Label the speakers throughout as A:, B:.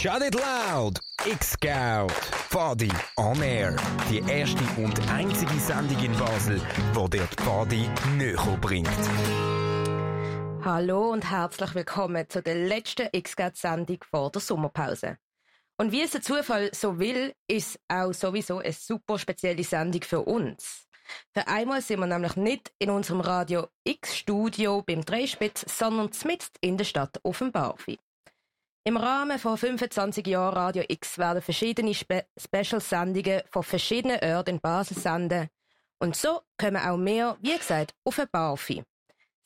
A: Shut It Loud! X-Scout! Fadi on Air. Die erste und einzige Sendung in Basel, wo dir die Fadi näher bringt.
B: Hallo und herzlich willkommen zu der letzten X-Scout-Sendung vor der Sommerpause. Und wie es der Zufall so will, ist auch sowieso eine super spezielle Sendung für uns. Für einmal sind wir nämlich nicht in unserem Radio X-Studio beim Dreispitz, sondern mitten in der Stadt Offenbarfi. Im Rahmen von 25 Jahren Radio X werden verschiedene Spe Special-Sendungen von verschiedenen Orten in Basel senden. Und so kommen auch wir, wie gesagt, auf ein Barfi.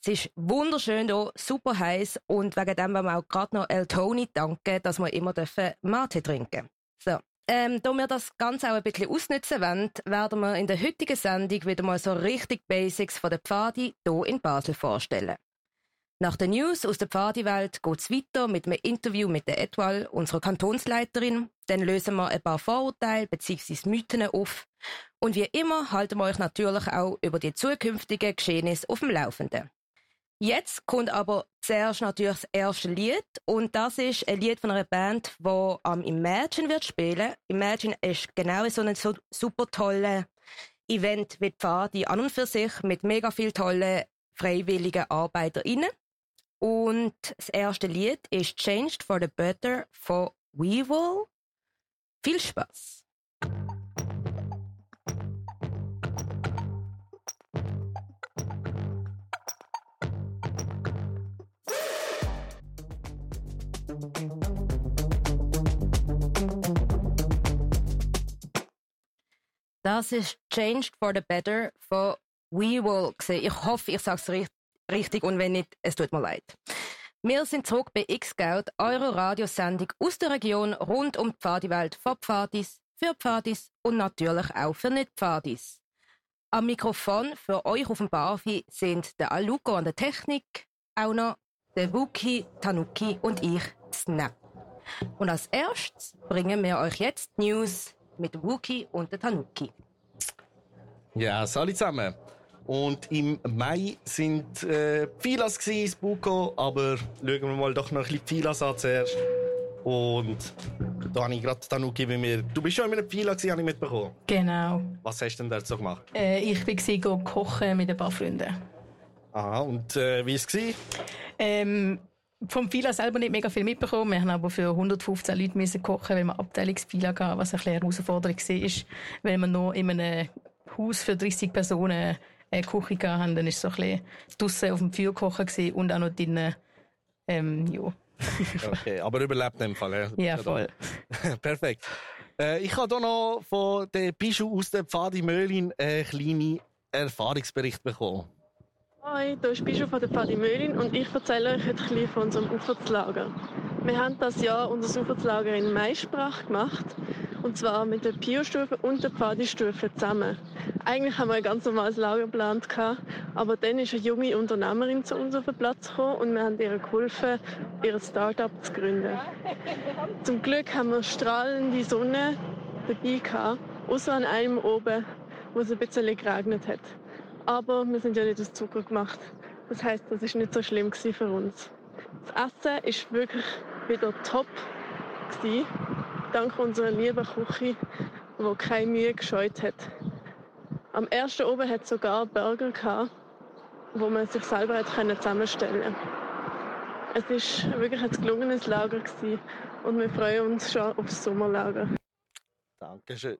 B: Es ist wunderschön hier, super heiß und wegen dem wollen wir auch gerade noch El Toni danken, dass wir immer dürfen Mate trinken So. Ähm, da wir das Ganze auch ein bisschen ausnutzen wollen, werden wir in der heutigen Sendung wieder mal so richtig Basics von der Pfadi hier in Basel vorstellen. Nach den News aus der Pfadiwelt geht's weiter mit einem Interview mit der Etwal, unserer Kantonsleiterin. Dann lösen wir ein paar Vorurteile bzw. Mythen auf. Und wie immer halten wir euch natürlich auch über die zukünftigen Geschehnisse auf dem Laufenden. Jetzt kommt aber zuerst natürlich das erste Lied und das ist ein Lied von einer Band, die am Imagine wird spielen. Imagine ist genau so ein super tolles Event wie Pfadi an und für sich mit mega viel tollen freiwilligen ArbeiterInnen. Und das erste Lied ist Changed for the Better von Weevil. Viel Spaß! Das ist Changed for the Better von Weevil. Ich hoffe, ich sage es richtig und wenn nicht, es tut mir leid. Wir sind zurück bei X-Scout, eurer Radiosendung aus der Region rund um die Pfadiwelt von Pfadis, für Pfadis und natürlich auch für Nicht-Pfadis. Am Mikrofon für euch auf dem Barfi sind der Aluko an der Technik, auch noch der Wuki, Tanuki und ich, Snap. Und als erstes bringen wir euch jetzt News mit Wuki und der Tanuki.
C: Ja, salut zusammen. Und im Mai sind äh, Filas das Buko, aber schauen wir mal doch noch ein bisschen Filas an zuerst. Und da habe ich gerade Tanuki bei mir. Du bist schon in einem Fila gsi, habe ich mitbekommen.
D: Genau.
C: Was hast du denn dazu gemacht?
D: Äh, ich go kochen mit ein paar Freunden.
C: Aha, und äh, wie war es?
D: Ähm, vom Fila selber nicht mega viel mitbekommen. Wir haben aber für 115 Leute müssen kochen, weil wir Abteilungsfila hatten, was ein bisschen eine Herausforderung war, weil wir noch in einem Haus für 30 Personen eine Küche gehabt haben, dann war es so ein bisschen draussen auf dem Feuer kochen gewesen und auch noch drinnen, ähm, ja.
C: okay, aber überlebt in dem Fall,
D: ja? Ja, voll.
C: Perfekt. Äh, ich habe hier noch von der Bischu aus der Pfadi Möhlin einen kleinen Erfahrungsbericht bekommen.
E: Hi, hier ist Bischof von der Pfadi Möhlin und ich erzähle euch ein bisschen von unserem Ufertslager. Wir haben das Jahr unser Ufertslager in Maisprach gemacht und zwar mit der Pio-Stufe und der Pfadi-Stufe zusammen. Eigentlich haben wir ein ganz normales Lager geplant, aber dann ist eine junge Unternehmerin zu uns auf den Platz gekommen und wir haben ihr geholfen, ihr Start-up zu gründen. Zum Glück haben wir strahlende Sonne dabei gehabt, außer an einem oben, wo es ein bisschen geregnet hat. Aber wir sind ja nicht aus Zucker gemacht. Das heißt, das ist nicht so schlimm für uns. Das Essen ist wirklich wieder top dank unserer lieben Küche, die keine Mühe gescheut hat. Am ersten oben hat es sogar Burger gehabt, wo man sich selber hat zusammenstellen konnte. Es war wirklich ein gelungenes Lager gewesen und wir freuen uns schon auf das Sommerlager.
C: Dankeschön.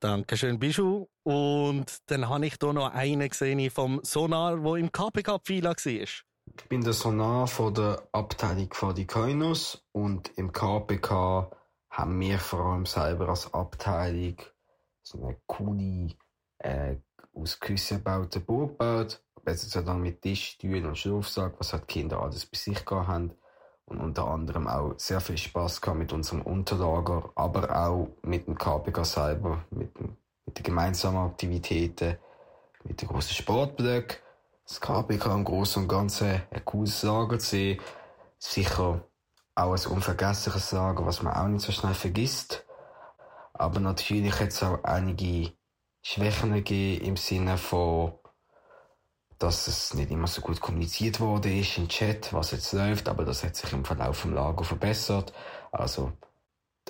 C: Dankeschön, Bischu. Und dann habe ich hier noch einen gesehen vom Sonar, der im KPK-Pfeiler war.
F: Ich bin der Sonar von der Abteilung von die Koinus und im KPK haben wir vor allem selber als Abteilung so eine coole, äh, aus Küssen gebaute Burg gebaut. Besser dann mit Tisch, Stühlen und Schlafsack, was halt Kinder alles bei sich gehabt haben. Und unter anderem auch sehr viel Spaß gehabt mit unserem Unterlager, aber auch mit dem KPK selber, mit, dem, mit den gemeinsamen Aktivitäten, mit den grossen Sportblöcken. Das KPK im Großen und Ganzen ein cooles Lager zu sehen. Sicher auch ein unvergessliches Lager, was man auch nicht so schnell vergisst. Aber natürlich hat es auch einige Schwächen gegeben im Sinne von, dass es nicht immer so gut kommuniziert wurde im Chat, was jetzt läuft, aber das hat sich im Verlauf vom Lager verbessert. Also,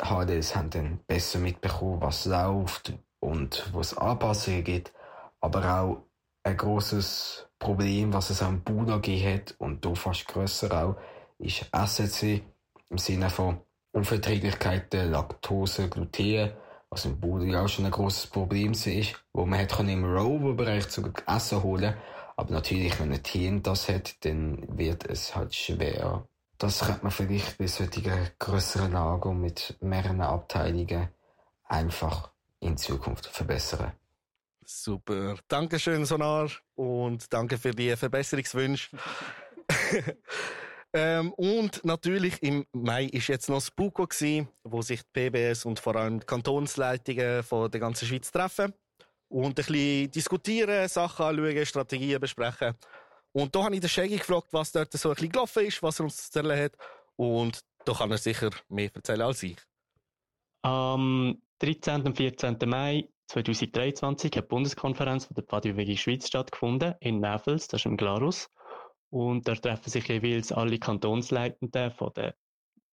F: HDs haben dann besser mitbekommen, was läuft und wo es Anpassungen gibt, aber auch ein großes Problem, was es auch im Buda gegeben hat und hier fast grösser auch, ist SCC im Sinne von Unverträglichkeiten, Laktose, Gluten, was im ja auch schon ein großes Problem ist, wo man hat im Rover-Bereich sogar Essen holen aber natürlich, wenn ein Team das hat, dann wird es halt schwer. Das könnte man vielleicht bei solchen grösseren Lager mit mehreren Abteilungen einfach in Zukunft verbessern.
C: Super. Dankeschön, Sonar. Und danke für die Verbesserungswünsche. ähm, und natürlich im Mai ist jetzt noch das BUKO gewesen, wo sich die PBS und vor allem die Kantonsleitungen von der ganzen Schweiz treffen und ein bisschen diskutieren, Sachen anschauen, Strategien besprechen. Und da habe ich den Shaggy gefragt, was dort so ein bisschen gelaufen ist, was er uns zu erzählen hat. Und da kann er sicher mehr erzählen als ich.
G: Am 13. und 14. Mai 2023 hat die Bundeskonferenz von der Pfadbewegung Schweiz stattgefunden in Nevels, das ist im Glarus. Und da treffen sich jeweils alle Kantonsleitenden von der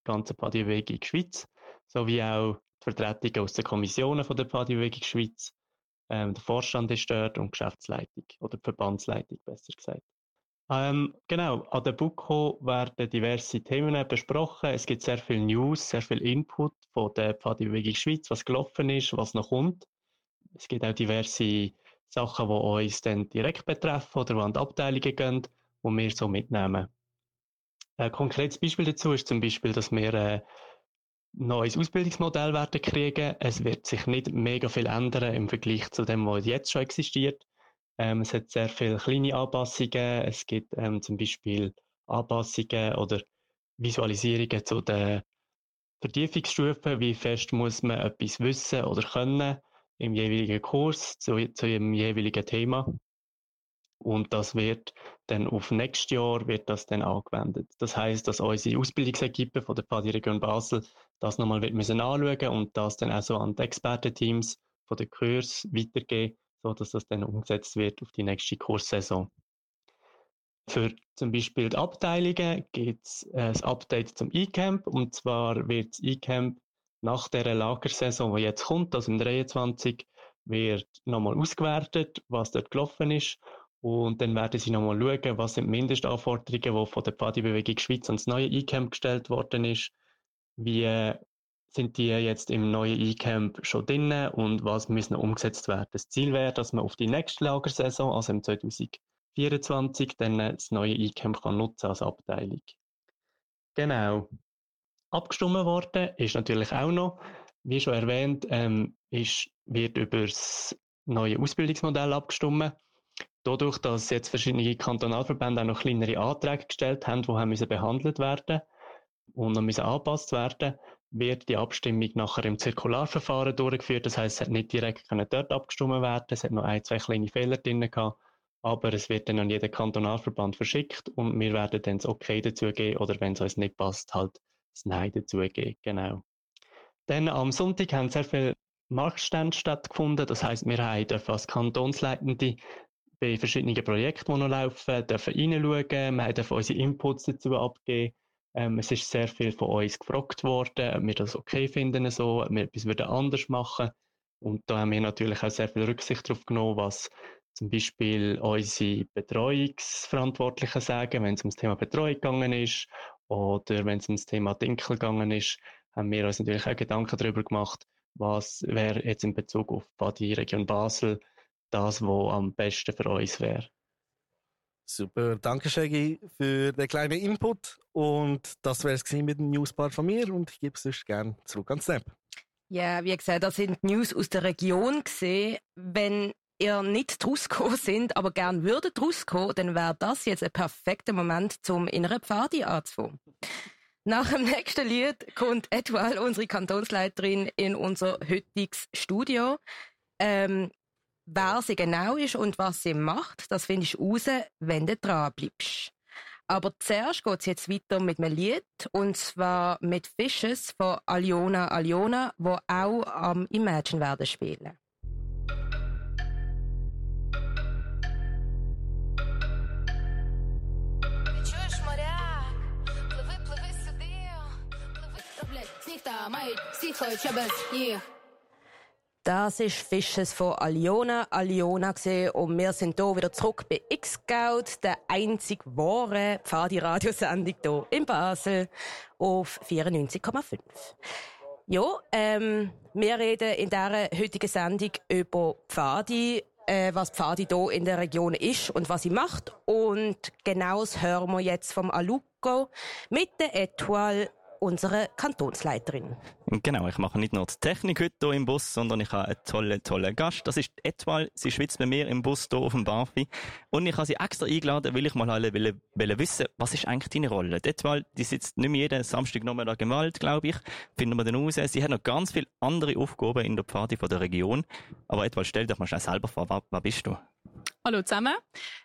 G: ganzen Pfadbewegung Schweiz, sowie auch die Vertretungen aus den Kommissionen von der Pfadbewegung Schweiz. Ähm, der Vorstand ist dort und die Geschäftsleitung oder die Verbandsleitung, besser gesagt. Ähm, genau, an der BUKO werden diverse Themen besprochen. Es gibt sehr viel News, sehr viel Input von der Pfadbewegung Schweiz, was gelaufen ist, was noch kommt. Es gibt auch diverse Sachen, die uns dann direkt betreffen oder die an die Abteilungen gehen, die wir so mitnehmen. Ein konkretes Beispiel dazu ist zum Beispiel, dass wir ein äh, neues Ausbildungsmodell werden kriegen. Es wird sich nicht mega viel ändern im Vergleich zu dem, was jetzt schon existiert. Ähm, es hat sehr viele kleine Anpassungen. Es gibt ähm, zum Beispiel Anpassungen oder Visualisierungen zu den Vertiefungsstufen. Wie fest muss man etwas wissen oder können im jeweiligen Kurs zu, zu dem jeweiligen Thema. Und das wird dann auf nächstes Jahr wird das dann angewendet. Das heißt, dass unsere Ausbildungsequipe von der PADI Region Basel das nochmal wird müssen anschauen und das dann auch so an die Expertenteams von der Kurs weitergeben, so dass das dann umgesetzt wird auf die nächste Kurssaison. Für zum Beispiel die Abteilungen gibt es ein Update zum E-Camp und zwar wird das E-Camp nach der Lagersaison, die jetzt kommt, also im 23, wird nochmal ausgewertet, was dort gelaufen ist. Und dann werden sie nochmal schauen, was sind die Mindestanforderungen, die von der Partybewegung Schweiz ans neue E-Camp gestellt worden ist. Wie sind die jetzt im neuen E-Camp schon drin und was müssen umgesetzt werden? Das Ziel wäre, dass man auf die nächste Lagersaison, also im 2024, dann das neue E-Camp kann nutzen als Abteilung. Genau. Abgestimmt worden ist natürlich auch noch, wie schon erwähnt, ähm, ist, wird über das neue Ausbildungsmodell abgestimmt. Dadurch, dass jetzt verschiedene Kantonalverbände auch noch kleinere Anträge gestellt haben, die haben behandelt werden und noch müssen angepasst werden, wird die Abstimmung nachher im Zirkularverfahren durchgeführt. Das heißt, es hat nicht direkt dort abgestimmt werden. Es hat noch ein, zwei kleine Fehler drin gehabt. Aber es wird dann an jeden Kantonalverband verschickt und wir werden dann das Okay dazu geben oder wenn es uns nicht passt, halt das Nein dazu geben. Genau. Dann am Sonntag haben sehr viele Marktstände stattgefunden. Das heißt, wir haben als Kantonsleitende bei verschiedenen Projekten, die noch laufen, dürfen reinschauen. Wir dürfen unsere Inputs dazu abgeben. Ähm, es ist sehr viel von uns gefragt worden, ob wir das okay finden, so, ob wir etwas würden anders machen. Und da haben wir natürlich auch sehr viel Rücksicht darauf genommen, was zum Beispiel unsere Betreuungsverantwortlichen sagen, wenn es um das Thema Betreuung gegangen ist oder wenn es um das Thema Dinkel gegangen ist, haben wir uns natürlich auch Gedanken darüber gemacht, was wäre jetzt in Bezug auf die Region Basel das, was am besten für uns wäre.
C: Super, danke Shaggy für den kleinen Input und das wäre es mit dem Newspart von mir und ich gebe es sonst gerne zurück an Snap.
B: Ja, wie gesagt, das sind News aus der Region gesehen. Wenn ihr nicht rausgekommen sind, aber gern würdet rauskommen, dann wäre das jetzt ein perfekter Moment, zum inneren Pfadi anzufangen. Nach dem nächsten Lied kommt Edwal, unsere Kantonsleiterin, in unser heutiges Studio. Ähm, wer sie genau ist und was sie macht, das findest du raus, wenn du dran bleibst. Aber zuerst geht es jetzt weiter mit einem Lied, und zwar mit Fishes von Aliona Aliona, wo auch am Imagine werden spielen. Das ist Fisches von Aliona. Aliona gesehen und wir sind hier wieder zurück bei X-Scout, der einzig wahre Pfadi-Radiosendung hier in Basel auf 94,5. Ja, ähm, wir reden in dieser heutigen Sendung über Pfadi, äh, was Pfadi hier in der Region ist und was sie macht. Und genaues hören wir jetzt vom Aluko mit der Etoile unsere Kantonsleiterin.
H: Genau, ich mache nicht nur die Technik heute hier im Bus, sondern ich habe einen tollen, tollen Gast. Das ist Etwal. Sie schwitzt bei mir im Bus hier auf dem Bafi. Und ich habe sie extra eingeladen, weil ich mal alle will, will wissen, was ist eigentlich deine Rolle? Etwal, die sitzt nicht mehr jeden Samstag Nachmittag im Wald, glaube ich. Finden wir dann raus. Sie hat noch ganz viele andere Aufgaben in der Pfade der Region. Aber Etwal, stell dich mal schnell selber vor, wer, wer bist du?
I: Hallo zusammen.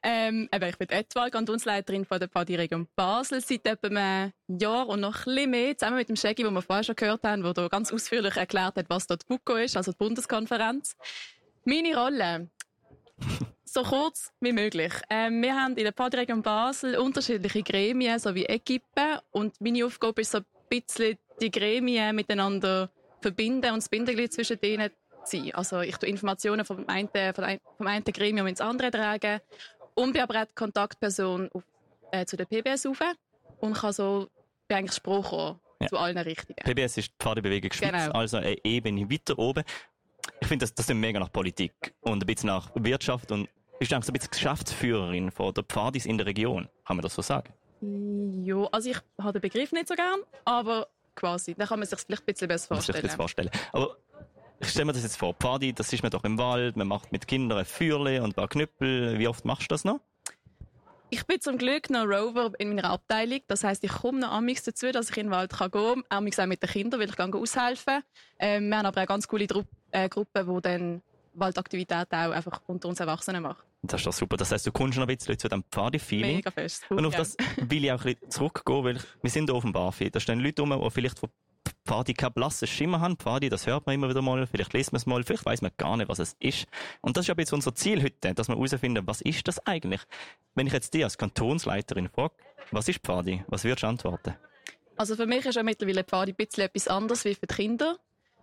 I: Ähm, ich bin Etwal, Kantonsleiterin von der Pfadi Region Basel seit etwa einem Jahr und noch ein bisschen mehr, zusammen mit dem Shaggy, den wir vorher schon gehört haben, der da ganz ausführlich erklärt hat, was dort BUCO ist, also die Bundeskonferenz. Meine Rolle, so kurz wie möglich. Ähm, wir haben in der Pfadi Region Basel unterschiedliche Gremien sowie Equipen und meine Aufgabe ist so ein bisschen die Gremien miteinander verbinden und das Bindeglied zwischen denen sein. Also ich tue Informationen vom einen, vom einen Gremium ins andere tragen und bin aber auch Kontaktperson auf, äh, zu der PBS rauf und kann so bin eigentlich Spruch ja. zu allen Richtigen.
H: PBS ist die Pfadebewegung Schweiz, genau. also eine Ebene weiter oben. Ich finde, das, das ist mega nach Politik und ein bisschen nach Wirtschaft und bist eigentlich so ein bisschen Geschäftsführerin von der Pfadis in der Region. Kann man das so sagen?
I: Ja, also ich habe den Begriff nicht so gern, aber quasi. Da kann man sich vielleicht ein bisschen besser vorstellen.
H: Sich vorstellen. Aber ich stelle mir das jetzt vor, Pfadi, das ist man doch im Wald, man macht mit Kindern ein Feuerle und ein paar Knüppel. Wie oft machst du das noch?
I: Ich bin zum Glück noch Rover in meiner Abteilung. Das heisst, ich komme noch amix dazu, dass ich in den Wald gehen kann. Amix auch mit den Kindern, weil ich gehe aushelfen. Ähm, wir haben aber eine ganz coole Dru äh, Gruppe, die dann Waldaktivitäten auch einfach unter uns Erwachsenen macht.
H: Das ist doch super. Das heisst, du kommst noch ein bisschen zu diesem Pfadi-Feeling.
I: Mega fest.
H: Und auf das will ich auch ein bisschen zurückgehen, weil wir sind hier auf dem Barfi. Da stehen Leute rum, die vielleicht von Pfadi keinen blassen Schimmer haben. Pfadi, das hört man immer wieder mal, vielleicht liest man es mal, vielleicht weiß man gar nicht, was es ist. Und das ist aber jetzt unser Ziel heute, dass wir herausfinden, was ist das eigentlich? Wenn ich jetzt dich als Kantonsleiterin frage, was ist Pfadi? Was würdest du antworten?
I: Also für mich ist ja mittlerweile Pfadi ein bisschen etwas anderes wie für die Kinder.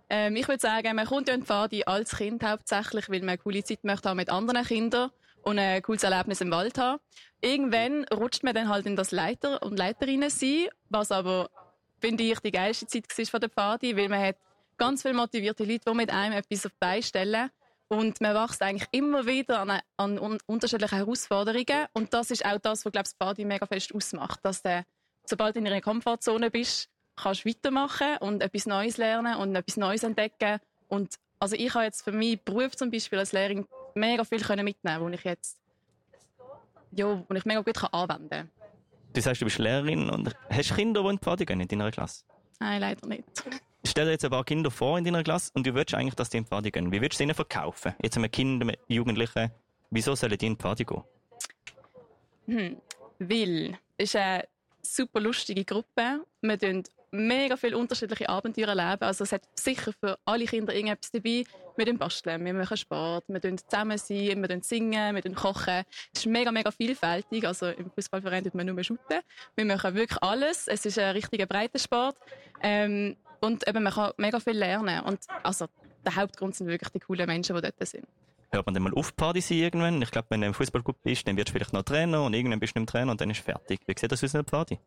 I: Ähm, ich würde sagen, man kommt ja in Pfadi als Kind hauptsächlich, weil man eine coole Zeit möchte haben mit anderen Kindern und ein cooles Erlebnis im Wald haben. Irgendwann rutscht man dann halt in das Leiter und Leiterinnen sein, was aber finde ich, die geilste Zeit war von der Party, weil man hat ganz viele motivierte Leute, die mit einem etwas auf die Beine stellen. Und man wächst eigentlich immer wieder an, an un unterschiedlichen Herausforderungen. Und das ist auch das, was, glaube ich, Party mega fest ausmacht. Dass du, sobald du in einer Komfortzone bist, kannst du weitermachen und etwas Neues lernen und etwas Neues entdecken. Und also ich habe jetzt für meinen Beruf zum Beispiel als Lehrerin mega viel mitnehmen wo ich jetzt ja, wo ich mega gut anwenden kann.
H: Du sagst, du bist Lehrerin und hast Kinder, die in die Pfade gehen in deiner Klasse?
I: Nein, leider nicht.
H: Stell dir jetzt ein paar Kinder vor in deiner Klasse und du willst eigentlich, dass die in die Pfade gehen. Wie würdest du ihnen verkaufen? Jetzt haben wir Kinder, Jugendliche. Wieso sollen die in die Pfade gehen?
I: Hm, weil es ist eine super lustige Gruppe. Wir tun mega viele unterschiedliche Abenteuer erleben. Also es hat sicher für alle Kinder irgendetwas dabei. Wir basteln, wir machen Sport, wir tun zusammen sein, wir singen, wir kochen. Es ist mega, mega vielfältig. Also im Fußballverein tut man nur shooten. Wir machen wirklich alles. Es ist ein richtiger Breitensport. Ähm, und eben, man kann mega viel lernen. Und also der Hauptgrund sind wirklich die coolen Menschen, die dort sind
H: hört man dann mal auf Party sein irgendwann. Ich glaube, wenn du im Fußballclub bist, dann wirst du vielleicht noch Trainer und irgendwann bist du mehr Trainer und dann ist fertig. Wie sieht das aus einer Party?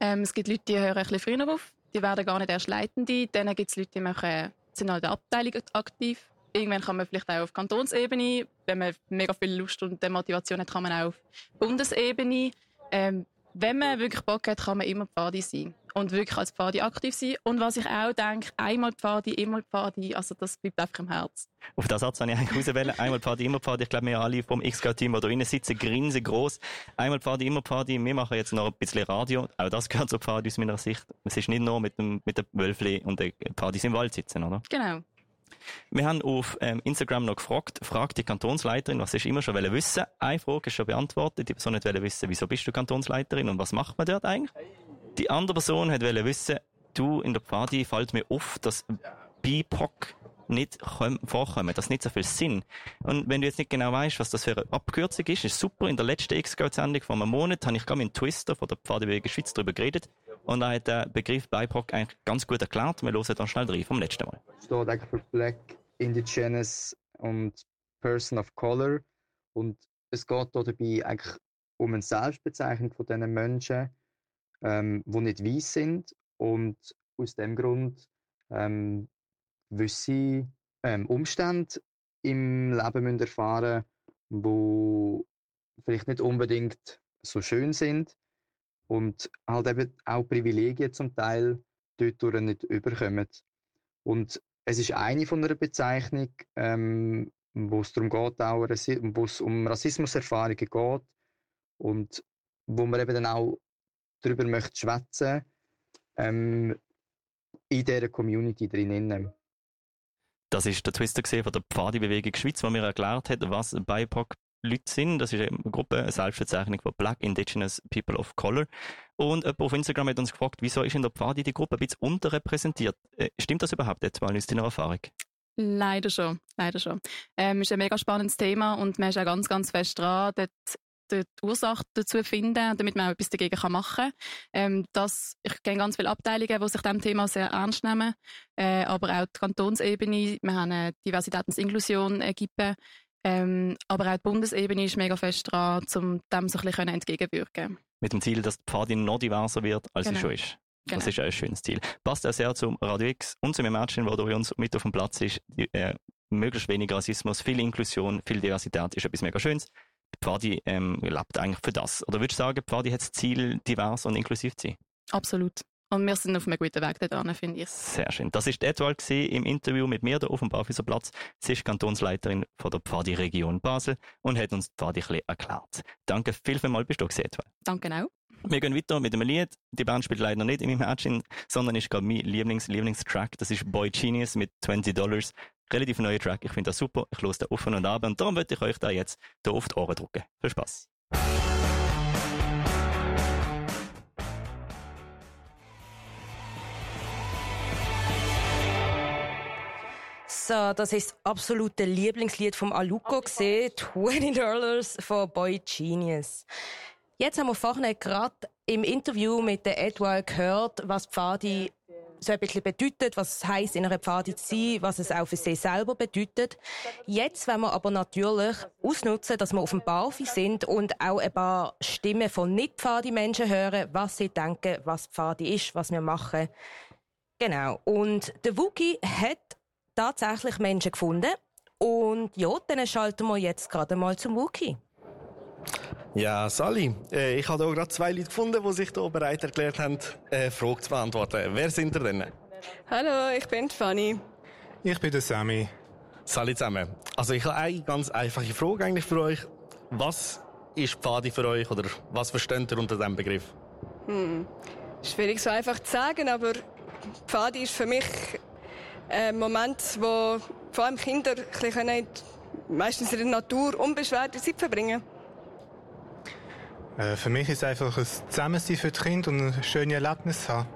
I: Ähm, es gibt Leute, die hören ein bisschen früher auf. Die werden gar nicht erst Leitende. Dann gibt es Leute, die machen, sind in der Abteilung aktiv. Irgendwann kann man vielleicht auch auf Kantonsebene. Wenn man mega viel Lust und Motivation hat, kann man auch auf Bundesebene. Ähm, wenn man wirklich Bock hat, kann man immer Pfadi sein. Und wirklich als Pfadi aktiv sein. Und was ich auch denke, einmal Pfadi, immer Pfadi, also das bleibt einfach im Herz.
H: Auf das Satz habe ich eigentlich auswählen. Einmal Pfadi, immer Pfadi. Ich glaube, wir alle vom XK-Team, die da drinnen sitzen, grinsen groß. Einmal Pfadi, immer Pfadi. Wir machen jetzt noch ein bisschen Radio. Auch das gehört zu Pfadi aus meiner Sicht. Es ist nicht nur mit dem, mit dem Wölfli und den Pfadis im Wald sitzen, oder?
I: Genau.
H: Wir haben auf ähm, Instagram noch gefragt, fragt die Kantonsleiterin, was ist immer schon wissen. Eine Frage ist schon beantwortet. Die Person nicht wissen, wieso bist du Kantonsleiterin und was macht man dort eigentlich? Die andere Person hat wissen, du in der Pfadi fällt mir auf, dass BIPOC nicht vorkommen. Das nicht so viel Sinn. Und wenn du jetzt nicht genau weißt, was das für eine Abkürzung ist, ist super. In der letzten X-Code-Sendung vor einem Monat habe ich gerade mit Twister von der Pfadebewegung Schweiz darüber geredet. und er hat den Begriff BIPOC eigentlich ganz gut erklärt. Wir hören da schnell rein vom letzten Mal.
J: Steht eigentlich für Black, Indigenous und Person of Color und es geht hier dabei eigentlich um eine Selbstbezeichnung von diesen Menschen, ähm, die nicht weiß sind. Und aus dem Grund ähm, gewisse ähm, Umstände im Leben müssen erfahren wo vielleicht nicht unbedingt so schön sind. Und halt eben auch Privilegien zum Teil dort nicht überkommen. Und es ist eine von einer Bezeichnung, ähm, wo es darum geht, auch, wo es um Rassismuserfahrungen geht. Und wo man eben dann auch darüber möchte schwätzen ähm, in dieser Community drinnen.
H: Das ist der Twister von der Pfadi-Bewegung Schweiz, wo mir erklärt hat, was BIPOC Leute sind. Das ist eine Gruppe, eine Selbstbezeichnung von Black Indigenous People of Color. Und jemand auf Instagram hat uns gefragt, wieso ist in der Pfadi die Gruppe ein bisschen unterrepräsentiert? Äh, stimmt das überhaupt jetzt mal aus deiner Erfahrung?
I: Leider schon, leider schon. Ähm, ist ein mega spannendes Thema und man ist auch ganz, ganz fest dran, dort die Ursache dazu finden, damit man auch etwas dagegen machen kann. Ähm, das, ich kenne ganz viele Abteilungen, die sich diesem Thema sehr ernst nehmen, äh, aber auch die Kantonsebene, wir haben eine Diversität und Inklusion Ägypten, ähm, aber auch die Bundesebene ist mega fest dran, um dem so ein bisschen entgegenwirken
H: Mit dem Ziel, dass die Pfadin noch diverser wird, als genau. sie schon ist. Genau. Das ist ein schönes Ziel. Passt auch sehr zum Radio X und zu Mädchen, der durch uns mit auf dem Platz ist. Die, äh, möglichst wenig Rassismus, viel Inklusion, viel Diversität ist etwas mega Schönes. Pfadi ähm, lebt eigentlich für das. Oder würdest du sagen, Pfadi hat das Ziel, divers und inklusiv zu sein?
I: Absolut. Und wir sind auf einem guten Weg dorthin, finde ich.
H: Sehr schön. Das ist Edward im Interview mit mir hier auf dem Barfüßer Platz. Sie ist Kantonsleiterin von der Pfadi-Region Basel und hat uns die Pfadi ein bisschen erklärt. Danke viel, viel mal bist du gewesen, Edward.
I: Danke auch.
H: Wir gehen weiter mit einem Lied. Die Band spielt leider nicht in meinem Matching, sondern ist gerade mein Lieblings Lieblingstrack. Das ist Boy Genius mit 20 Dollars relativ neuer Track. Ich finde das super. Ich höre den offen und ab. Und darum möchte ich euch da jetzt hier auf die Ohren drücken. Viel Spaß.
B: So, das ist das absolute Lieblingslied vom Aluko gesehen, 20 Dollars von Boy Genius. Jetzt haben wir vorhin gerade im Interview mit der Edward gehört, was Pfadi so ein bisschen bedeutet, was es heisst, in einer Pfade zu sein, was es auch für sie selber bedeutet. Jetzt wollen wir aber natürlich ausnutzen, dass wir auf dem Barfi sind und auch ein paar Stimmen von Nicht-Pfadi-Menschen hören, was sie denken, was Pfadi ist, was wir machen. Genau. Und der Wookie hat tatsächlich Menschen gefunden. Und ja, dann schalten wir jetzt gerade mal zum Wookie.
C: Ja, Sally, äh, ich habe hier gerade zwei Leute gefunden, die sich hier bereit erklärt haben, eine Frage zu beantworten. Wer sind ihr denn?
K: Hallo, ich bin Fanny.
L: Ich bin der Sammy.
C: Sally zusammen. Also ich habe eine ganz einfache Frage eigentlich für euch. Was ist Pfadi für euch oder was versteht ihr unter diesem Begriff?
K: Hm. Schwierig so einfach zu sagen, aber Pfadi ist für mich ein Moment, wo vor allem Kinder ein bisschen meistens in der Natur unbeschwerte Zeit verbringen können.
L: Äh, für mich ist es einfach ein Zusammensein für die Kinder und ein schönes Erlebnis haben.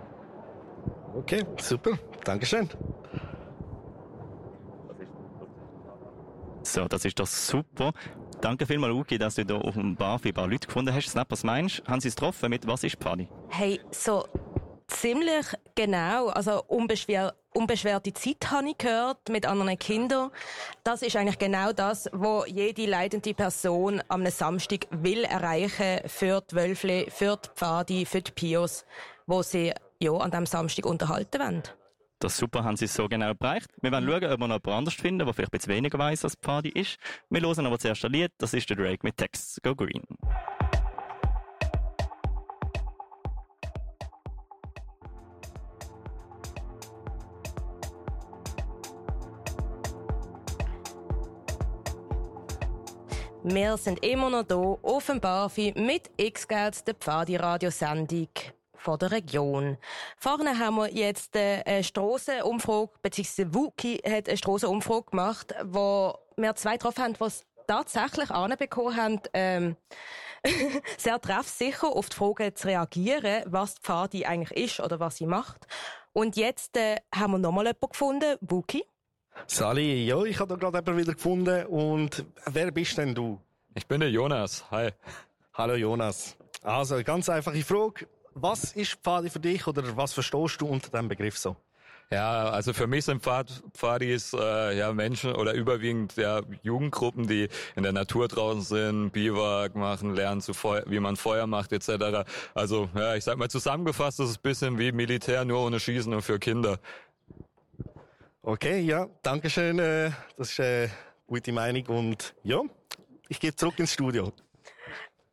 C: Okay, super. Dankeschön.
H: So, das ist doch super. Danke vielmals, Uki, dass du hier auf dem Bar ein paar Leute gefunden hast. Snap, was meinst Haben sie es getroffen mit «Was ist Party?»
B: Hey, so ziemlich genau. Also unbeschwer, unbeschwerte Zeit habe ich gehört mit anderen Kindern. Das ist eigentlich genau das, was jede leidende Person am Samstag will erreichen für die Wölfle, für die Pfadi, für die Pios, wo sie ja an diesem Samstag unterhalten wollen.
H: Das super, haben sie es so genau bereicht. Wir werden schauen, ob wir noch jemand anders finden, der vielleicht ein bisschen weniger weiss, was Pfadi ist. Wir hören aber zuerst ein Lied, das ist der Drake mit Text Go Green.
B: Wir sind immer noch hier auf dem Barfi mit X-Geld, der Pfadi-Radiosendung von der Region. Vorne haben wir jetzt eine Strassenumfrage, beziehungsweise Wuki hat eine Strassenumfrage gemacht, wo wir zwei drauf haben, es tatsächlich anbekommen haben, ähm, sehr treffsicher auf die Frage zu reagieren, was die Pfadi eigentlich ist oder was sie macht. Und jetzt äh, haben wir nochmal jemanden gefunden, Wuki.
C: Sali, ja, ich habe da gerade jemanden wieder gefunden. Und wer bist denn du?
M: Ich bin der Jonas. Hi.
C: Hallo Jonas. Also, ganz einfache Frage. was ist Pfadi für dich oder was verstehst du unter dem Begriff so?
M: Ja, also für mich sind Pfad, Pfadis äh, ja Menschen oder überwiegend ja Jugendgruppen, die in der Natur draußen sind, Biwak machen, lernen, zu Feu wie man Feuer macht etc. Also ja, ich sag mal zusammengefasst, das ist ein bisschen wie Militär, nur ohne Schießen und für Kinder.
C: Okay, ja, danke schön. Äh, das ist eine gute Meinung und ja, ich gehe zurück ins Studio.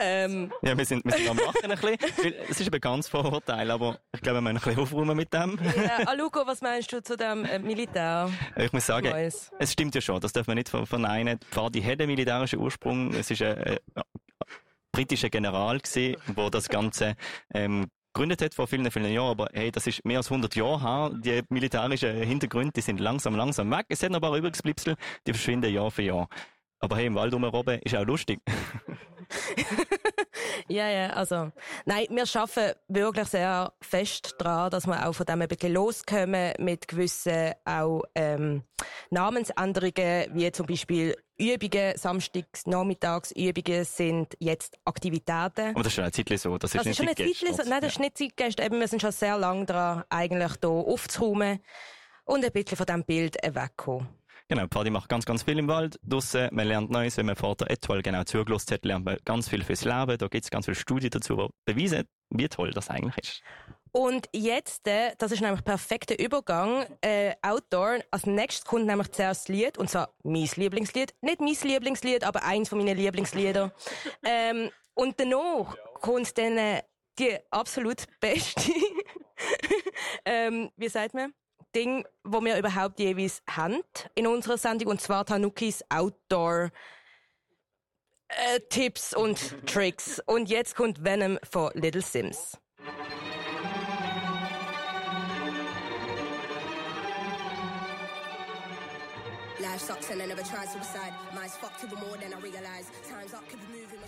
B: Ähm.
H: Ja, wir sind, wir sind am Lachen ein bisschen. Es ist ein ganz Vorurteil, aber ich glaube, wir müssen ein bisschen aufräumen mit dem.
B: Ja, Aluko, was meinst du zu dem äh, Militär?
H: Ich muss sagen,
B: Neues.
H: es stimmt ja schon, das darf man nicht ver- verneinen. Die Pfadi hat einen militärischen Ursprung. Es ist ein, äh, britischer General gewesen, der das Ganze ähm, gegründet hat vor vielen, vielen Jahren. Aber hey, das ist mehr als 100 Jahre her. Die militärischen Hintergründe, die sind langsam, langsam weg. Es sind noch ein paar Übrigsblipsel, die verschwinden Jahr für Jahr. Aber hey, im Wald rumrobben ist auch lustig.
B: Ja, ja, also, nein, wir arbeiten wirklich sehr fest daran, dass wir auch von dem ein bisschen loskommen mit gewissen auch ähm, Namensänderungen, wie zum Beispiel Übungen, samstags, nachmittags Übungen sind jetzt Aktivitäten.
H: Aber das ist schon eine Zeit so. Das ist
B: Das
H: nicht
B: ist schon eine
H: Zeitgeist.
B: Zeit, nein, das ist nicht Zeitgeist. Eben, wir sind schon sehr lange dran, eigentlich hier aufzuräumen und ein bisschen von diesem Bild wegzukommen.
H: Genau, Pfadi macht ganz, ganz viel im Wald. Draussen, man lernt Neues. Wenn man vor der Etoile genau zugelassen hat, lernt man ganz viel fürs Leben. Da gibt es ganz viele Studien dazu, die beweisen, wie toll das eigentlich ist.
B: Und jetzt, äh, das ist nämlich perfekter Übergang, äh, Outdoor. Als nächstes kommt nämlich zuerst das Lied, und zwar mein Lieblingslied. Nicht mein Lieblingslied, aber eins von meinen Lieblingslieder. ähm, und danach kommt dann äh, die absolut beste, ähm, wie sagt man, Ding, wo wir überhaupt jeweils haben in unserer Sendung, und zwar Tanukis Outdoor äh, Tipps und Tricks. Und jetzt kommt Venom von Little Sims.
N: Life sucks and I never tried suicide. Mine's fucked even more than I realize. Time's up, keep moving.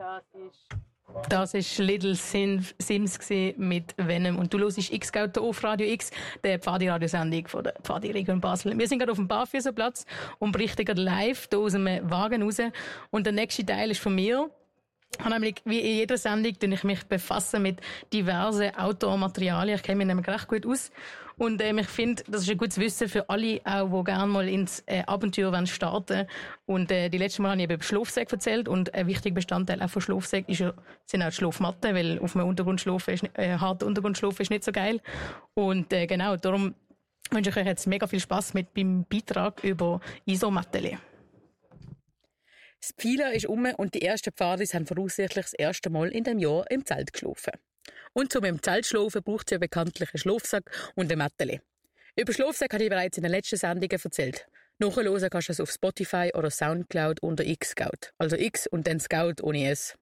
D: Das ist Das war Little Sim- Sims gewesen mit Venom. Und du hörst X-Scout auf Radio X, der Pfadi-Radiosendung von der Pfadi-Region Basel. Wir sind gerade auf dem Barfüßerplatz und berichten gerade live hier aus einem Wagen raus. Und der nächste Teil ist von mir. Habe nämlich, wie in jeder Sendung, tue ich mich befassen mit diversen Outdoor-Materialien. Ich kenne mich nämlich recht gut aus. Und ähm, ich finde, das ist ein gutes Wissen für alle, auch die gerne mal ins äh, Abenteuer wollen starten Und äh, die letzte Mal habe ich eben über Schlafsäcke erzählt. Und ein wichtiger Bestandteil auch von Schlafsäcken ist ja, sind auch die Schlafmatten, weil auf einem Untergrund schlafen ist, äh, harten Untergrund schlafen ist nicht so geil. Und äh, genau, darum wünsche ich euch jetzt mega viel Spaß mit beim Beitrag über Isomatten.
O: Das Pfila ist um und die ersten Pfadis haben voraussichtlich das erste Mal in dem Jahr im Zelt geschlafen. Und zum im Zelt schlafen braucht es ja bekanntlich einen Schlafsack und ein Mätteli. Über Schlafsack habe ich bereits in den letzten Sendungen erzählt. Nachhören kannst du es auf Spotify oder Soundcloud unter X-Scout. Also X und dann Scout ohne S.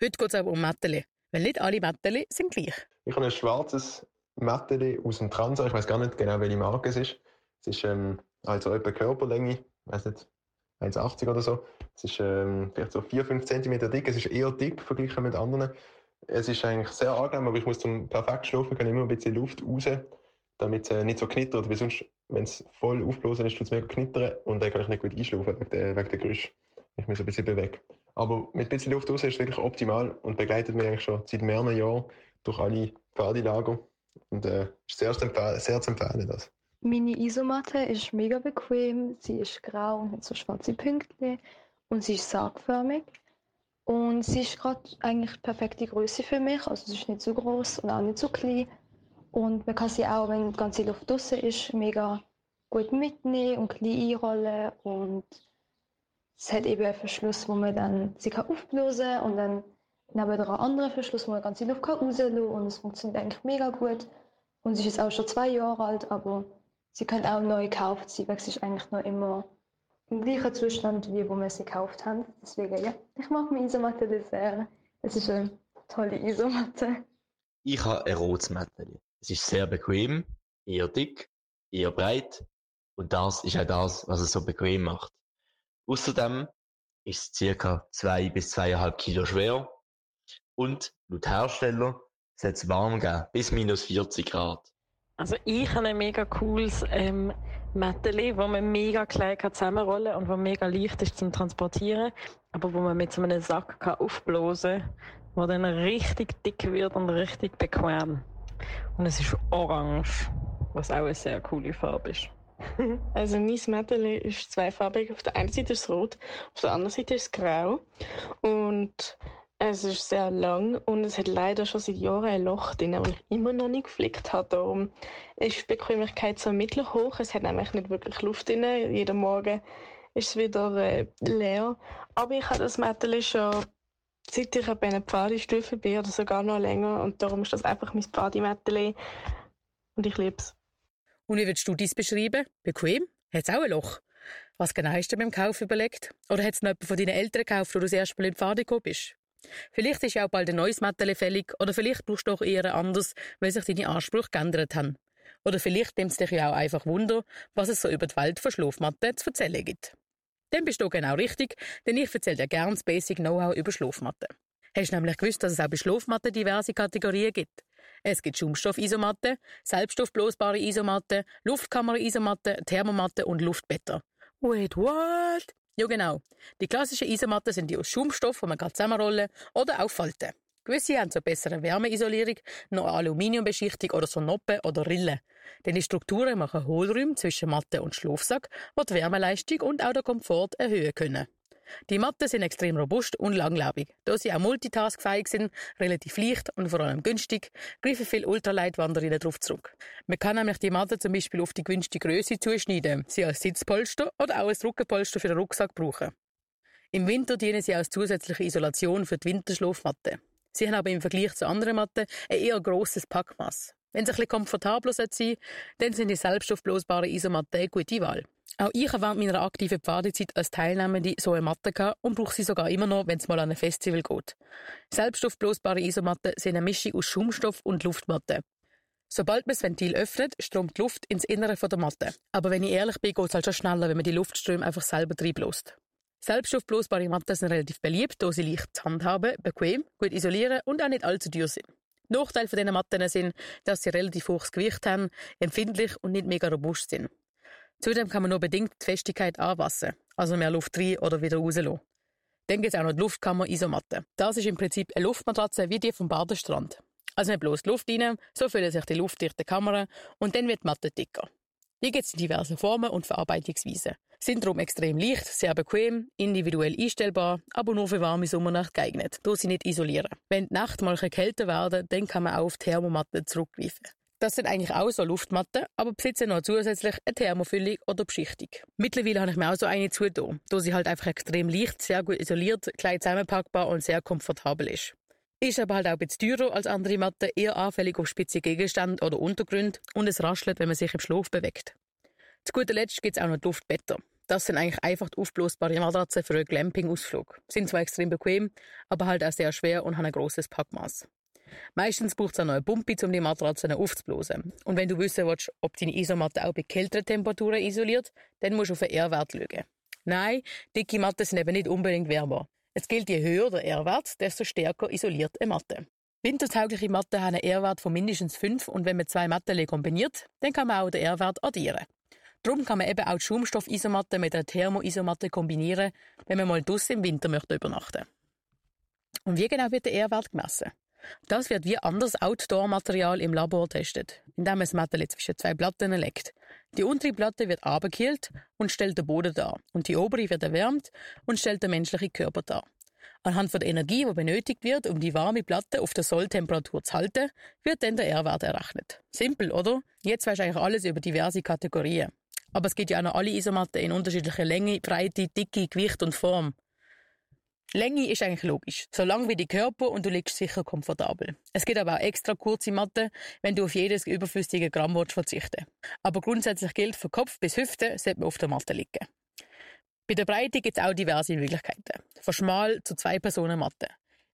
O: Heute geht es aber um Mätteli. Weil nicht alle Mätteli sind gleich.
P: Ich habe ein schwarzes Mätteli aus dem Transa. Ich weiß gar nicht genau, welche Marke es ist. Es ist ähm, also etwa Körperlänge, ich weiß nicht, 1,80 oder so. Es ist ähm, vielleicht so 4-5 cm dick. Es ist eher dick verglichen mit anderen. Es ist eigentlich sehr angenehm, aber ich muss zum perfekt schlafen kann immer ein bisschen Luft raus, damit es äh, nicht so knittert. Weil sonst, wenn es voll aufblasen ist, tut es mega knittern und dann kann ich nicht gut einschlafen wegen der, Geräusch. Ich muss ein bisschen bewegen. Aber mit ein bisschen Luft raus ist es wirklich optimal und begleitet mich eigentlich schon seit mehreren Jahren durch alle Pfadilager. Und äh, ist sehr, sehr zu empfehlen. Das.
Q: Meine Isomatte ist mega bequem. Sie ist grau und hat so schwarze Pünktchen. Und sie ist sargförmig. Und sie ist gerade eigentlich die perfekte Größe für mich. Also sie ist nicht zu groß und auch nicht zu klein. Und man kann sie auch, wenn die ganze Luft draußen ist, mega gut mitnehmen und klein einrollen. Und es hat eben einen Verschluss, wo man dann sie kann aufblasen kann und dann neben einen anderen Verschluss, wo man die ganze Luft kann rauslassen kann. Und es funktioniert eigentlich mega gut. Und sie ist jetzt auch schon zwei Jahre alt, aber sie kann auch neu gekauft sein, weil sie ist eigentlich noch immer im gleichen Zustand, wie wo wir sie gekauft haben. Deswegen, ja, ich mag meine Isomatte sehr. Es ist eine tolle Isomatte.
R: Ich habe ein rotes Mätteli. Es ist sehr bequem, eher dick, eher breit und das ist auch das, was es so bequem macht. Außerdem ist es circa zwei bis zweieinhalb Kilo schwer und laut Hersteller soll es warm gehen, bis minus 40 Grad.
S: Also ich habe ein mega cooles ähm, Mätteli, wo man mega klein kann zusammenrollen und wo mega leicht ist zum Transportieren, aber wo man mit so einem Sack kann aufblasen kann, wo dann richtig dick wird und richtig bequem. Und es ist orange, was auch eine sehr coole Farbe ist.
E: Also mein Mädchen ist zweifarbig. Auf der einen Seite ist es rot, auf der anderen Seite ist es grau. Und es ist sehr lang und es hat leider schon seit Jahren ein Loch drin, das ich immer noch nicht geflickt habe. Darum ist die Bequemlichkeit so mittel hoch. Es hat nämlich nicht wirklich Luft drin. Jeden Morgen ist es wieder äh, leer. Aber ich habe das Mädchen schon seit ich bei einer Pfadestufe bin oder sogar noch länger. Und darum ist das einfach mein Pfademädchen. Und ich liebe es.
O: Und wie würdest du dies beschreiben? Bequem? Hat es auch ein Loch? Was genau hast du beim Kauf überlegt? Oder hat es noch jemand von deinen Eltern gekauft, wo du das erste Mal in die Pfade gekommen bist? Vielleicht ist ja auch bald ein neues Mätteli fällig oder vielleicht brauchst du auch eher anders, weil sich deine Ansprüche geändert haben. Oder vielleicht nimmt es dich ja auch einfach Wunder, was es so über die Welt von Schlafmatten zu erzählen gibt. Dann bist du genau richtig, denn ich erzähle dir gerne das Basic Know-how über Schlafmatten. Hast du nämlich gewusst, dass es auch bei Schlafmatten diverse Kategorien gibt? Es gibt Schaumstoff-Isomatten, selbststoffblasbare Isomatten, Luftkammer-Isomatten, Thermomatten und Luftbetter. Wait, what? Ja, genau. Die klassischen Isomatten sind die aus Schaumstoff, die man zusammenrollen kann, oder auch falten. Gewisse haben zur besseren Wärmeisolierung noch Aluminiumbeschichtung oder so Noppen oder Rillen. Denn die Strukturen machen Hohlräume zwischen Matte und Schlafsack, die die Wärmeleistung und auch den Komfort erhöhen können. Die Matten sind extrem robust und langlebig. Da sie auch multitaskfähig sind, relativ leicht und vor allem günstig, greifen viele Ultraleitwanderinnen darauf zurück. Man kann nämlich die Matte zum Beispiel auf die gewünschte Größe zuschneiden, sie als Sitzpolster oder auch als Rückenpolster für den Rucksack brauchen. Im Winter dienen sie als zusätzliche Isolation für die Winterschlafmatte. Sie haben aber im Vergleich zu anderen Matten ein eher grosses Packmaß. Wenn es ein bisschen komfortabler sein soll, dann sind die selbststoffblasbaren Isomatten eine gute Wahl. Auch ich habe während meiner aktiven Pfadezeit als Teilnehmende so eine Matte und brauche sie sogar immer noch, wenn es mal an ein Festival geht. Selbststoffblasbare Isomatten sind eine Mischung aus Schaumstoff und Luftmatte. Sobald man das Ventil öffnet, strömt die Luft ins Innere der Matte. Aber wenn ich ehrlich bin, geht es halt schon schneller, wenn man die Luftströme einfach selber reinbläst. Selbststoffblasbare Matten sind relativ beliebt, da sie leicht zu handhaben, bequem, gut isolieren und auch nicht allzu teuer sind. Nachteil von diesen Matten sind, dass sie relativ hohes Gewicht haben, empfindlich und nicht mega robust sind. Zudem kann man nur bedingt die Festigkeit anpassen, also mehr Luft rein oder wieder rauslassen. Dann gibt es auch noch die Luftkammer-Isomatte. Das ist im Prinzip eine Luftmatratze wie die vom Badestrand. Also man bloß Luft rein, so füllen sich die luftdichte Kamera und dann wird die Matte dicker. Hier gibt es diverse Formen und Verarbeitungsweisen. Sind darum extrem leicht, sehr bequem, individuell einstellbar, aber nur für warme Sommernacht geeignet, da sie nicht isolieren. Wenn die Nacht mal kälter werden, dann kann man auch auf Thermomatten zurückgreifen. Das sind eigentlich auch so Luftmatten, aber besitzen noch zusätzlich eine Thermofüllung oder Beschichtung. Mittlerweile habe ich mir auch so eine zugetan, da sie halt einfach extrem leicht, sehr gut isoliert, klein zusammenpackbar und sehr komfortabel ist. Ist aber halt auch ein bisschen teurer als andere Matten, eher anfällig auf spitze Gegenstände oder Untergründe und es raschelt, wenn man sich im Schlaf bewegt. Zu guter Letzt gibt es auch noch die Luftbetter. Das sind eigentlich einfach aufblasbare Matratzen für einen Glamping-Ausflug. Sind zwar extrem bequem, aber halt auch sehr schwer und haben ein grosses Packmaß. Meistens braucht es auch noch eine Pumpe, um die Matratzen aufzublasen. Und wenn du wissen willst, ob deine Isomatte auch bei kälteren Temperaturen isoliert, dann musst du auf den R-Wert schauen. Nein, dicke Matten sind eben nicht unbedingt wärmer. Es gilt, je höher der R-Wert, desto stärker isoliert eine Matte. Wintertaugliche Matten haben einen R-Wert von mindestens 5 und wenn man zwei Matten kombiniert, dann kann man auch den R-Wert addieren. Darum kann man eben auch die Schaumstoff-Isomatte mit einer Thermo-Isomatte kombinieren, wenn man mal draussen im Winter möchte übernachten. Und wie genau wird der R-Wert gemessen? Das wird wie anderes Outdoor-Material im Labor getestet, indem man das Metall zwischen zwei Platten legt. Die untere Platte wird abgekühlt und stellt den Boden dar, und die obere wird erwärmt und stellt den menschlichen Körper dar. Anhand von der Energie, die benötigt wird, um die warme Platte auf der Solltemperatur zu halten, wird dann der R-Wert errechnet. Simpel, oder? Jetzt weißt du eigentlich alles über diverse Kategorien. Aber es gibt ja auch noch alle Isomatten in unterschiedlicher Länge, Breite, Dicke, Gewicht und Form. Länge ist eigentlich logisch. So lang wie die Körper und du liegst sicher komfortabel. Es gibt aber auch extra kurze Matten, wenn du auf jedes überflüssige Gramm verzichten Aber grundsätzlich gilt, von Kopf bis Hüfte sollte man auf der Matte liegen. Bei der Breite gibt es auch diverse Möglichkeiten. Von schmal zu zwei Personen Matte.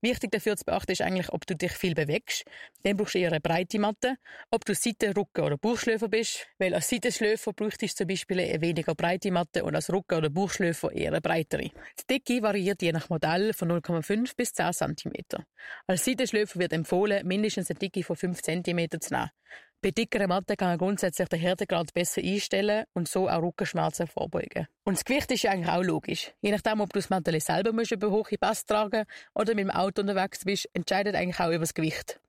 O: Wichtig dafür zu beachten ist eigentlich, ob du dich viel bewegst. Dann brauchst du eher eine breite Matte. Ob du Seiten-, Rücken- oder Bauchschläfer bist. Weil als Seitenschläfer bräuchtest du zum Beispiel eine weniger breite Matte und als Rücken- oder Bauchschläfer eher eine breitere. Die Dicke variiert je nach Modell von 0,5 bis 10 cm. Als Seitenschläfer wird empfohlen, mindestens eine Dicke von 5 cm zu nehmen. Bei dickeren Matten kann man grundsätzlich den Härtegrad besser einstellen und so auch Rückenschmerzen vorbeugen. Und das Gewicht ist ja eigentlich auch logisch. Je nachdem, ob du das Mantel selber musst über hohe Pass tragen oder mit dem Auto unterwegs bist, entscheidet eigentlich auch über das Gewicht.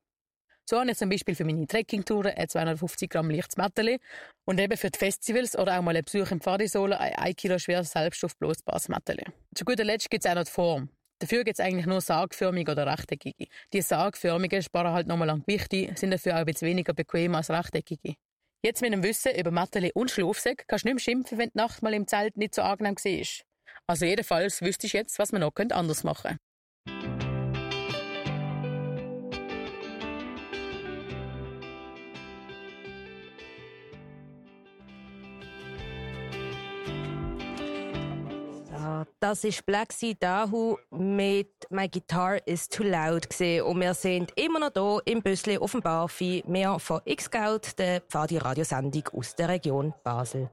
O: So habe ich zum Beispiel für meine Trekkingtouren ein 250 Gramm leichtes Mätteli und eben für die Festivals oder auch mal ein Besuch im Pfadisole ein 1 Kilo schweres Selbststoffbloßbares Mätteli. Zu guter Letzt gibt es auch noch die Form. Dafür gibt es eigentlich nur sargförmige oder rechteckige. Die sargförmigen sparen halt nochmal an Gewicht sind dafür auch ein weniger bequem als rechteckige. Jetzt mit dem Wissen über Mätteli und Schlafsäcke kannst du nicht mehr schimpfen, wenn die Nacht mal im Zelt nicht so angenehm war. Also jedenfalls wüsste ich jetzt, was man noch anders machen könnte.
B: Das ist Black Sea Dahu mit My Guitar is Too Loud gewesen. und wir sind immer noch hier im Büssli auf dem Barfi, mehr von X-Scout, der Pfadi-Radiosendung aus der Region Basel.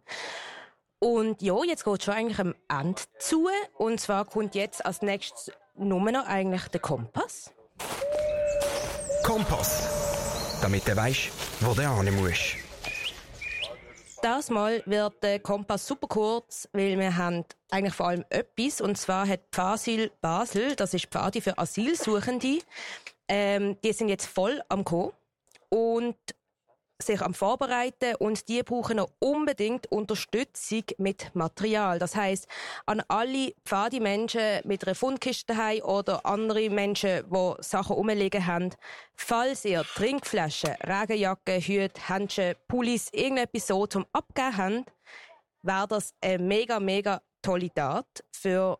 B: Und ja, jetzt geht es schon eigentlich am Ende zu und zwar kommt jetzt als nächstes nur noch eigentlich der Kompass.
A: Kompass, damit du weißt, wo du hin musst.
B: Das Mal wird der Kompass super kurz, weil wir haben eigentlich vor allem etwas, und zwar hat Pfasil Basel, das ist Pfadi für Asylsuchende, ähm, die sind jetzt voll am Kommen. Und sich am Vorbereiten und die brauchen noch unbedingt Unterstützung mit Material. Das heißt, an alle Pfadi-Menschen mit einer Fundkiste daheim oder andere Menschen, die Sachen rumliegen haben, falls ihr Trinkflaschen, Regenjacken, Hüte, Handschuhe, Pullis, irgendetwas so zum Abgeben habt, wäre das eine mega, mega tolle Tat für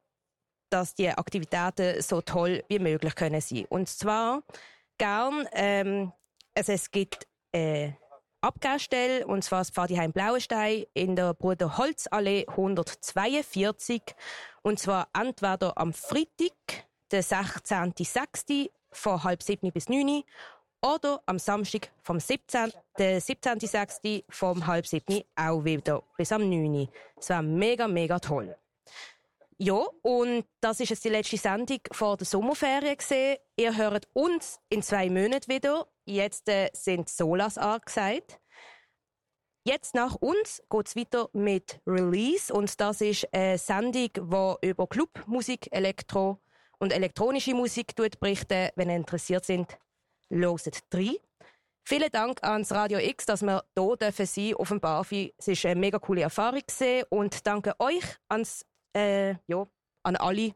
B: dass die Aktivitäten so toll wie möglich können sein. Und zwar gern, ähm, also es gibt äh, Abgabestelle, und zwar das Pfadiheim Blauenstein in der Bruder Holzallee 142. Und zwar entweder am Freitag, den 16.06. von halb sieben bis neun oder am Samstag vom 17. Den 17.06. vom halb sieben auch wieder bis am 9. Das war mega, mega toll. Ja, und das ist jetzt die letzte Sendung vor der Sommerferien gesehen. Ihr hört uns in zwei Monaten wieder. Jetzt äh, sind Solas angesagt. Jetzt nach uns geht es weiter mit Release und das ist eine Sendung, die über Clubmusik, Elektro und elektronische Musik berichtet. Wenn ihr interessiert sind, loset drei. Vielen Dank ans Radio X, dass wir hier dürfen sein auf dem Barfi. Es ist eine mega coole Erfahrung und danke euch ans, äh, ja, an alle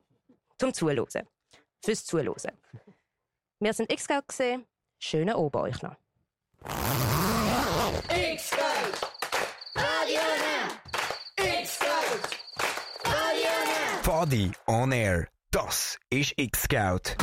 B: zum Zuhören, fürs Zuhören. Wir sind X-Geld gesehen. Schönen Abend euch noch.
A: X-Scout! Radio! X-Scout! Radio! Fadi on Air, das ist X-Scout.